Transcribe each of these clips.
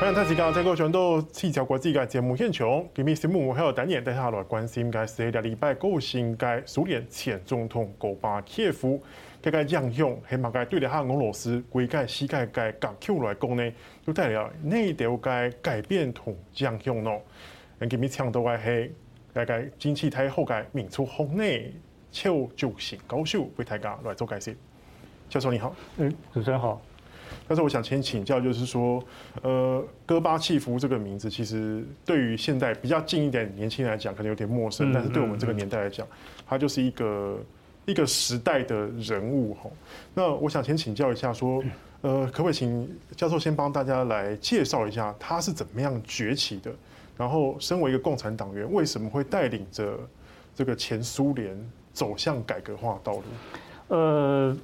欢迎大家在各位频道七条国际嘅节目现场，今日节目还有单元带下来关心嘅是两礼拜高薪嘅苏联前总统戈巴契夫，佢嘅影响系乜嘅？对下俄罗斯规个世界嘅格局来讲呢，都带来哪条嘅改变同影响咯？今日请到嘅系大家经济太好嘅民主红内邱主席教授为大家来做解释。教授你好，嗯，主持人好。但是我想先请教，就是说，呃，戈巴契夫这个名字，其实对于现在比较近一点年轻人来讲，可能有点陌生，但是对我们这个年代来讲，他就是一个一个时代的人物吼。那我想先请教一下，说，呃，可不可以请教授先帮大家来介绍一下他是怎么样崛起的？然后，身为一个共产党员，为什么会带领着这个前苏联走向改革化道路？呃。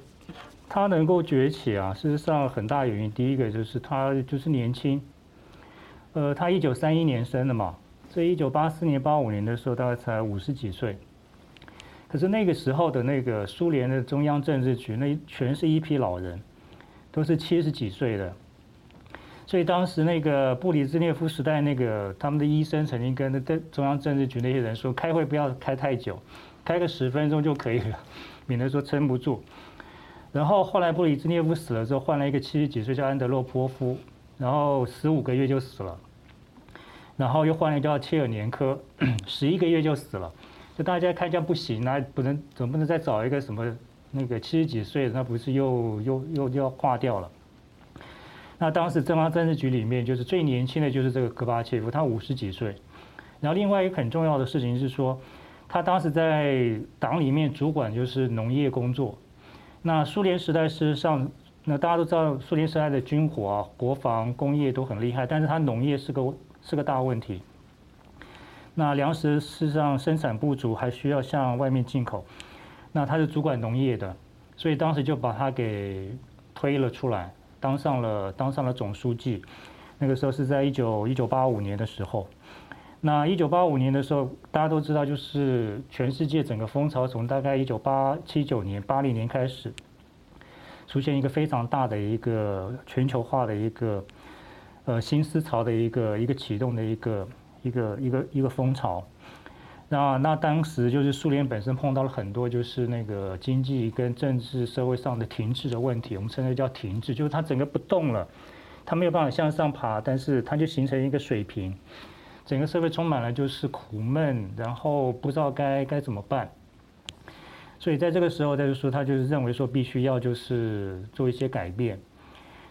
他能够崛起啊，事实上很大原因，第一个就是他就是年轻，呃，他一九三一年生的嘛，所以一九八四年、八五年的时候，大概才五十几岁。可是那个时候的那个苏联的中央政治局，那全是一批老人，都是七十几岁的。所以当时那个布里兹涅夫时代，那个他们的医生曾经跟那中央政治局那些人说，开会不要开太久，开个十分钟就可以了，免得说撑不住。然后后来布里兹涅夫死了之后，换了一个七十几岁叫安德洛波夫，然后十五个月就死了。然后又换了一个叫切尔年科，十一个月就死了。就大家看这样不行，那不能总不能再找一个什么那个七十几岁的，那不是又又又要挂掉了？那当时中央政治局里面就是最年轻的就是这个戈巴切夫，他五十几岁。然后另外一个很重要的事情是说，他当时在党里面主管就是农业工作。那苏联时代事实上，那大家都知道，苏联时代的军火啊、国防工业都很厉害，但是它农业是个是个大问题。那粮食事实上生产不足，还需要向外面进口。那他是主管农业的，所以当时就把他给推了出来，当上了当上了总书记。那个时候是在一九一九八五年的时候。那一九八五年的时候，大家都知道，就是全世界整个风潮从大概一九八七九年、八零年开始，出现一个非常大的一个全球化的一个呃新思潮的一个一个启动的一个一个一个一个风潮。那那当时就是苏联本身碰到了很多就是那个经济跟政治社会上的停滞的问题，我们称之叫停滞，就是它整个不动了，它没有办法向上爬，但是它就形成一个水平。整个社会充满了就是苦闷，然后不知道该该怎么办，所以在这个时候，他就说他就是认为说必须要就是做一些改变。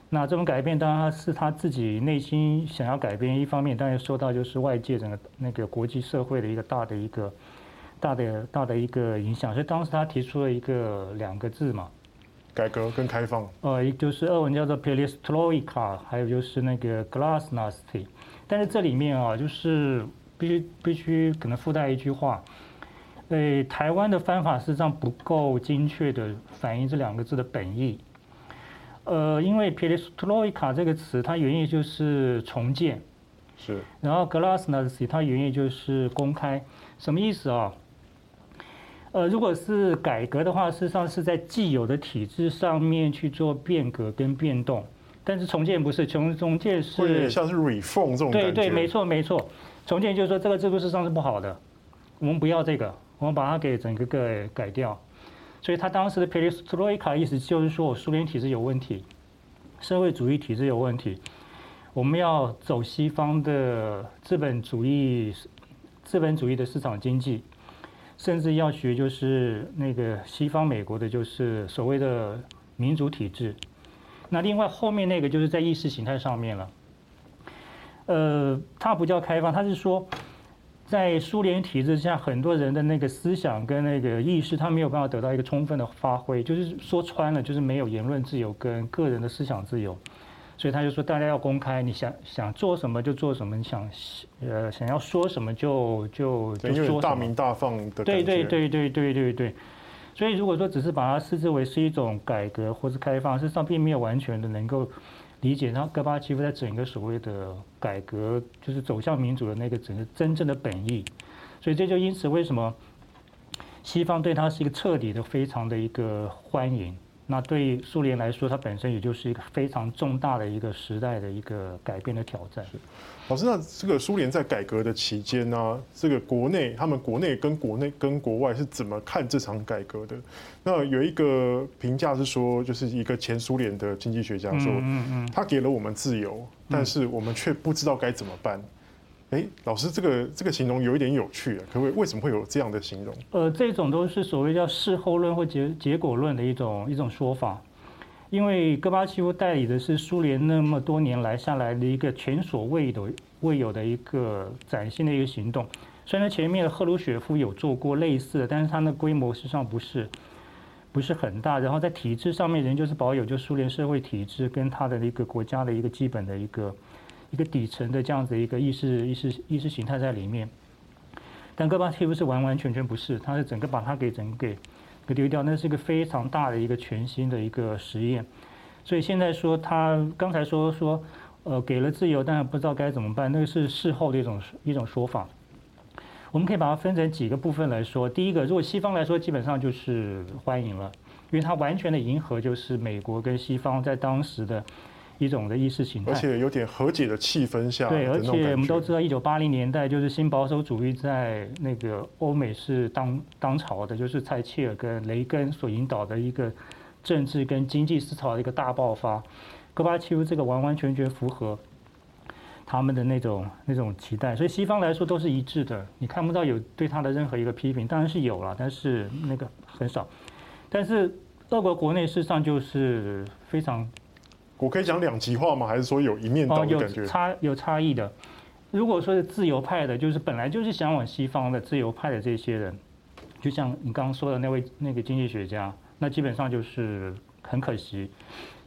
那这种改变当然他是他自己内心想要改变，一方面当然受到就是外界整个那个国际社会的一个大的一个大的大的一个影响，所以当时他提出了一个两个字嘛，改革跟开放。呃，一就是俄文叫做 Perestroika，还有就是那个 Glasnost。但是这里面啊，就是必须必须可能附带一句话，诶，台湾的翻法事实际上不够精确的反映这两个字的本意。呃，因为 perestroika 这个词，它原意就是重建，是。然后 glasnost 它原意就是公开，什么意思啊？呃，如果是改革的话，事实上是在既有的体制上面去做变革跟变动。但是重建不是，重重建是像是 reform 这种对对，没错没错，重建就是说这个制度事实上是不好的，我们不要这个，我们把它给整个给改掉。所以他当时的 perestroika 意思就是说，我苏联体制有问题，社会主义体制有问题，我们要走西方的资本主义，资本主义的市场经济，甚至要学就是那个西方美国的，就是所谓的民主体制。那另外后面那个就是在意识形态上面了，呃，它不叫开放，它是说，在苏联体制下，很多人的那个思想跟那个意识，他没有办法得到一个充分的发挥，就是说穿了，就是没有言论自由跟个人的思想自由，所以他就说大家要公开，你想想做什么就做什么，你想呃想要说什么就就就说，大鸣大放的。对对对对对对对。所以，如果说只是把它视之为是一种改革或是开放，事实上并没有完全的能够理解，然后戈巴契夫在整个所谓的改革，就是走向民主的那个整个真正的本意。所以这就因此为什么西方对他是一个彻底的、非常的一个欢迎。那对苏联来说，它本身也就是一个非常重大的一个时代的一个改变的挑战。老师，那这个苏联在改革的期间呢，这个国内他们国内跟国内跟国外是怎么看这场改革的？那有一个评价是说，就是一个前苏联的经济学家说，嗯嗯他给了我们自由，但是我们却不知道该怎么办。哎，老师，这个这个形容有一点有趣啊，可不可以？为什么会有这样的形容？呃，这种都是所谓叫事后论或结结果论的一种一种说法。因为戈巴契夫代理的是苏联那么多年来下来的一个前所未有的未有的一个崭新的一个行动。虽然前面的赫鲁雪夫有做过类似的，但是他的规模实际上不是不是很大。然后在体制上面，仍旧是保有就苏联社会体制跟他的一个国家的一个基本的一个。一个底层的这样子一个意识意识意识形态在里面，但戈巴契夫是完完全全不是，他是整个把它给整给给丢掉，那是一个非常大的一个全新的一个实验。所以现在说他刚才说说呃给了自由，但是不知道该怎么办，那个是事后的一种一种说法。我们可以把它分成几个部分来说。第一个，如果西方来说，基本上就是欢迎了，因为它完全的迎合就是美国跟西方在当时的。一种的意识形态，而且有点和解的气氛下。对，而且我们都知道，一九八零年代就是新保守主义在那个欧美是当当朝的，就是蔡切尔跟雷根所引导的一个政治跟经济思潮的一个大爆发。戈巴契夫这个完完全全符合他们的那种那种期待，所以西方来说都是一致的。你看不到有对他的任何一个批评，当然是有了，但是那个很少。但是俄国国内事实上就是非常。我可以讲两极化吗？还是说有一面倒的感觉？有差有差异的。如果说是自由派的，就是本来就是向往西方的自由派的这些人，就像你刚刚说的那位那个经济学家，那基本上就是很可惜，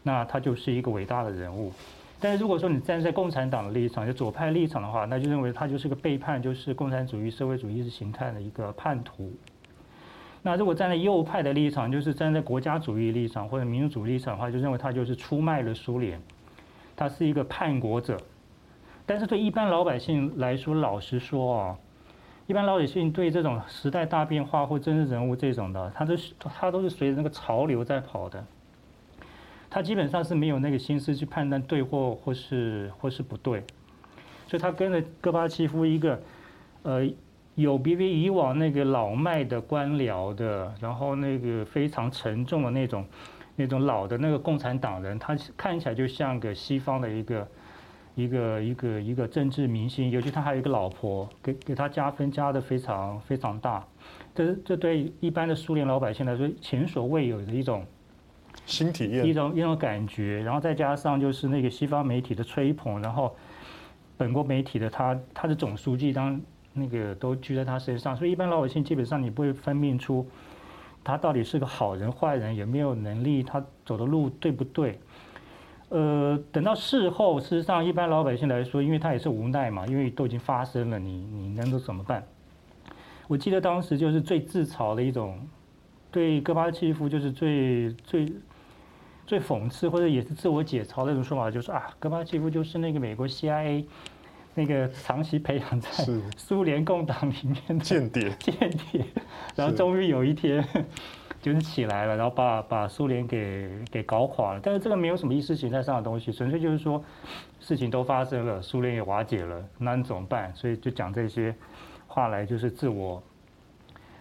那他就是一个伟大的人物。但是如果说你站在共产党的立场，就左派立场的话，那就认为他就是个背叛，就是共产主义社会主义意识形态的一个叛徒。那如果站在右派的立场，就是站在国家主义立场或者民族主义立场的话，就认为他就是出卖了苏联，他是一个叛国者。但是对一般老百姓来说，老实说啊，一般老百姓对这种时代大变化或政治人物这种的，他都是他都是随着那个潮流在跑的，他基本上是没有那个心思去判断对或或是或是不对，所以他跟着戈巴契夫一个呃。有别于以往那个老迈的官僚的，然后那个非常沉重的那种，那种老的那个共产党人，他看起来就像个西方的一个一个一个一个政治明星，尤其他还有一个老婆，给给他加分加的非常非常大。这这对一般的苏联老百姓来说，前所未有的一种新体验，一种一种感觉。然后再加上就是那个西方媒体的吹捧，然后本国媒体的他他的总书记当。那个都聚在他身上，所以一般老百姓基本上你不会分辨出他到底是个好人坏人，有没有能力，他走的路对不对？呃，等到事后，事实上一般老百姓来说，因为他也是无奈嘛，因为都已经发生了，你你能够怎么办？我记得当时就是最自嘲的一种，对戈巴契夫就是最最最讽刺或者也是自我解嘲的一种说法，就是啊，戈巴契夫就是那个美国 CIA。那个长期培养在苏联共党里面的间谍，间谍，然后终于有一天就是起来了，然后把把苏联给给搞垮了。但是这个没有什么意识形态上的东西，纯粹就是说事情都发生了，苏联也瓦解了，那你怎么办？所以就讲这些话来，就是自我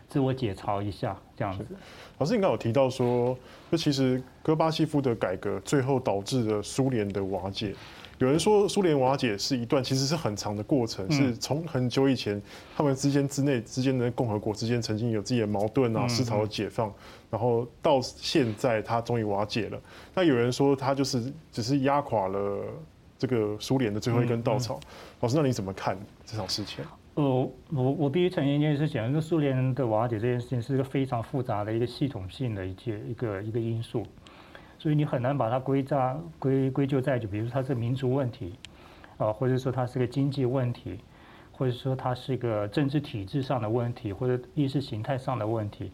自我解嘲一下这样子。老师，你刚有提到说，就其实戈巴契夫的改革最后导致了苏联的瓦解。有人说苏联瓦解是一段其实是很长的过程，是从很久以前他们之间之内之间的共和国之间曾经有自己的矛盾啊，思潮的解放，然后到现在它终于瓦解了。那有人说他就是只是压垮了这个苏联的最后一根稻草。老师，那你怎么看这场事情？呃，我我必须承认一件事情，那苏联的瓦解这件事情是一个非常复杂的一个系统性的一件一个一个因素。所以你很难把它归扎归归咎在就比如说它是民族问题，啊，或者说它是个经济问题，或者说它是一个政治体制上的问题，或者意识形态上的问题。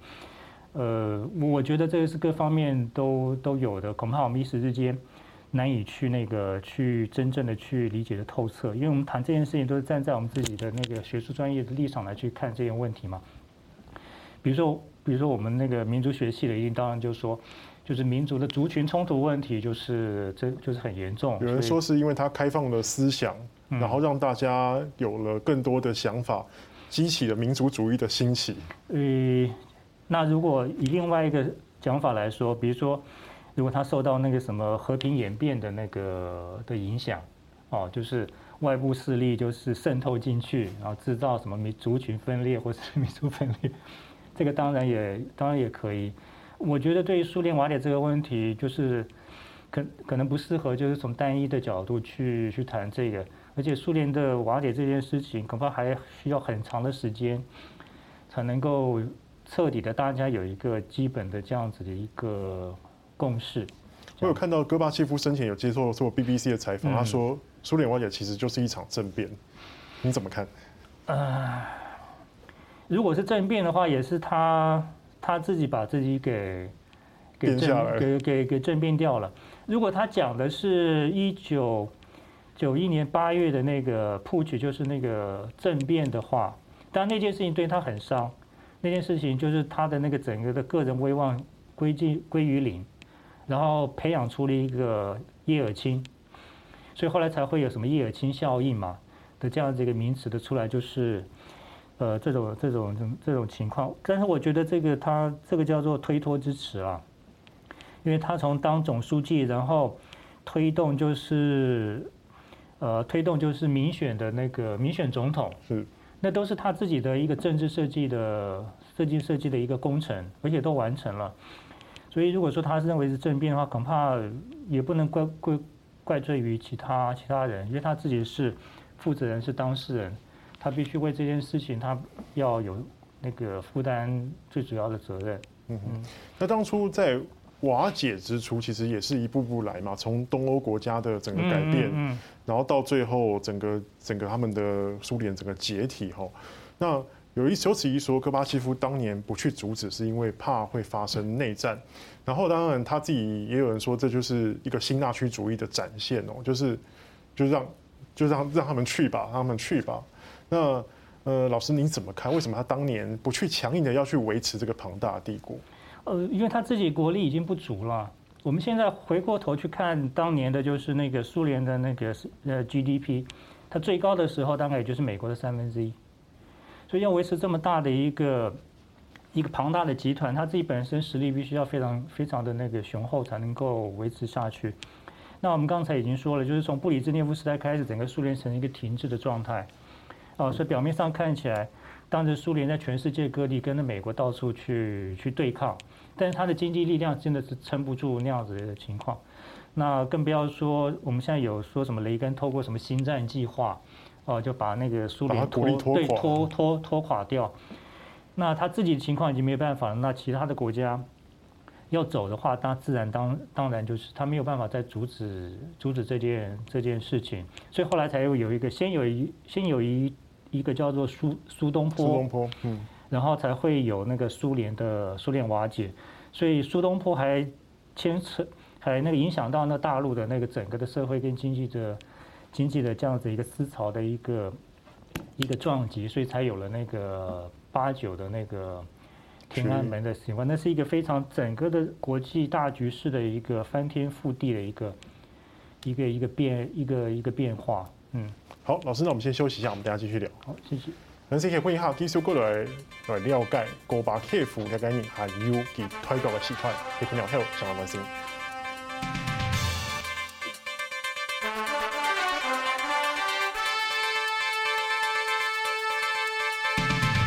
呃，我觉得这个是各方面都都有的，恐怕我们一时之间难以去那个去真正的去理解的透彻，因为我们谈这件事情都是站在我们自己的那个学术专业的立场来去看这些问题嘛。比如说，比如说我们那个民族学系的，一定当然就是说。就是民族的族群冲突问题，就是这就是很严重。有人说是因为他开放了思想，然后让大家有了更多的想法，激起了民族主义的兴起。呃，那如果以另外一个讲法来说，比如说，如果他受到那个什么和平演变的那个的影响，哦，就是外部势力就是渗透进去，然后制造什么民族群分裂或是 民族分裂，这个当然也当然也可以。我觉得对于苏联瓦解这个问题，就是可可能不适合，就是从单一的角度去去谈这个。而且苏联的瓦解这件事情，恐怕还需要很长的时间，才能够彻底的大家有一个基本的这样子的一个共识。我有看到戈巴契夫生前有接受做 BBC 的采访，他说苏联瓦解其实就是一场政变，你怎么看？呃，如果是政变的话，也是他。他自己把自己给给政给给给政变掉了。如果他讲的是一九九一年八月的那个 Putsch，就是那个政变的话，当然那件事情对他很伤。那件事情就是他的那个整个的个人威望归尽归于零，然后培养出了一个叶尔钦，所以后来才会有什么叶尔钦效应嘛的这样子一个名词的出来，就是。呃，这种这种这种情况，但是我觉得这个他这个叫做推脱之词啊，因为他从当总书记，然后推动就是呃推动就是民选的那个民选总统，是，那都是他自己的一个政治设计的设计设计的一个工程，而且都完成了。所以如果说他是认为是政变的话，恐怕也不能怪怪怪罪于其他其他人，因为他自己是负责人，是当事人。他必须为这件事情，他要有那个负担最主要的责任。嗯哼，那当初在瓦解之初，其实也是一步步来嘛，从东欧国家的整个改变，嗯然后到最后整个整个他们的苏联整个解体哈。那有一有此一说，戈巴契夫当年不去阻止，是因为怕会发生内战。然后当然他自己也有人说，这就是一个新纳粹主义的展现哦，就是就让就让让他们去吧，让他们去吧。那呃，老师您怎么看？为什么他当年不去强硬的要去维持这个庞大帝国？呃，因为他自己国力已经不足了。我们现在回过头去看当年的，就是那个苏联的那个呃 GDP，它最高的时候大概也就是美国的三分之一。所以要维持这么大的一个一个庞大的集团，他自己本身实力必须要非常非常的那个雄厚，才能够维持下去。那我们刚才已经说了，就是从布里兹涅夫时代开始，整个苏联成一个停滞的状态。哦，所以表面上看起来，当时苏联在全世界各地跟着美国到处去去对抗，但是它的经济力量真的是撑不住那样子的情况。那更不要说我们现在有说什么雷根透过什么星战计划，哦，就把那个苏联拖对拖拖拖垮掉。那他自己的情况已经没有办法了，那其他的国家要走的话，那自然当当然就是他没有办法再阻止阻止这件这件事情，所以后来才又有一个先有一先有一。一个叫做苏苏东坡，苏东坡，嗯，然后才会有那个苏联的苏联瓦解，所以苏东坡还牵扯，还那个影响到那大陆的那个整个的社会跟经济的经济的这样子一个思潮的一个一个撞击，所以才有了那个八九的那个天安门的情况，那是一个非常整个的国际大局势的一个翻天覆地的一个一个一个变一个一个变化，嗯。好，老师，那我们先休息一下，我们等下继续聊。好，谢谢。那先可以问一下，继续过来来了解高巴客服嘅概念，还有给推广的系统，可以听聊后，相关关心。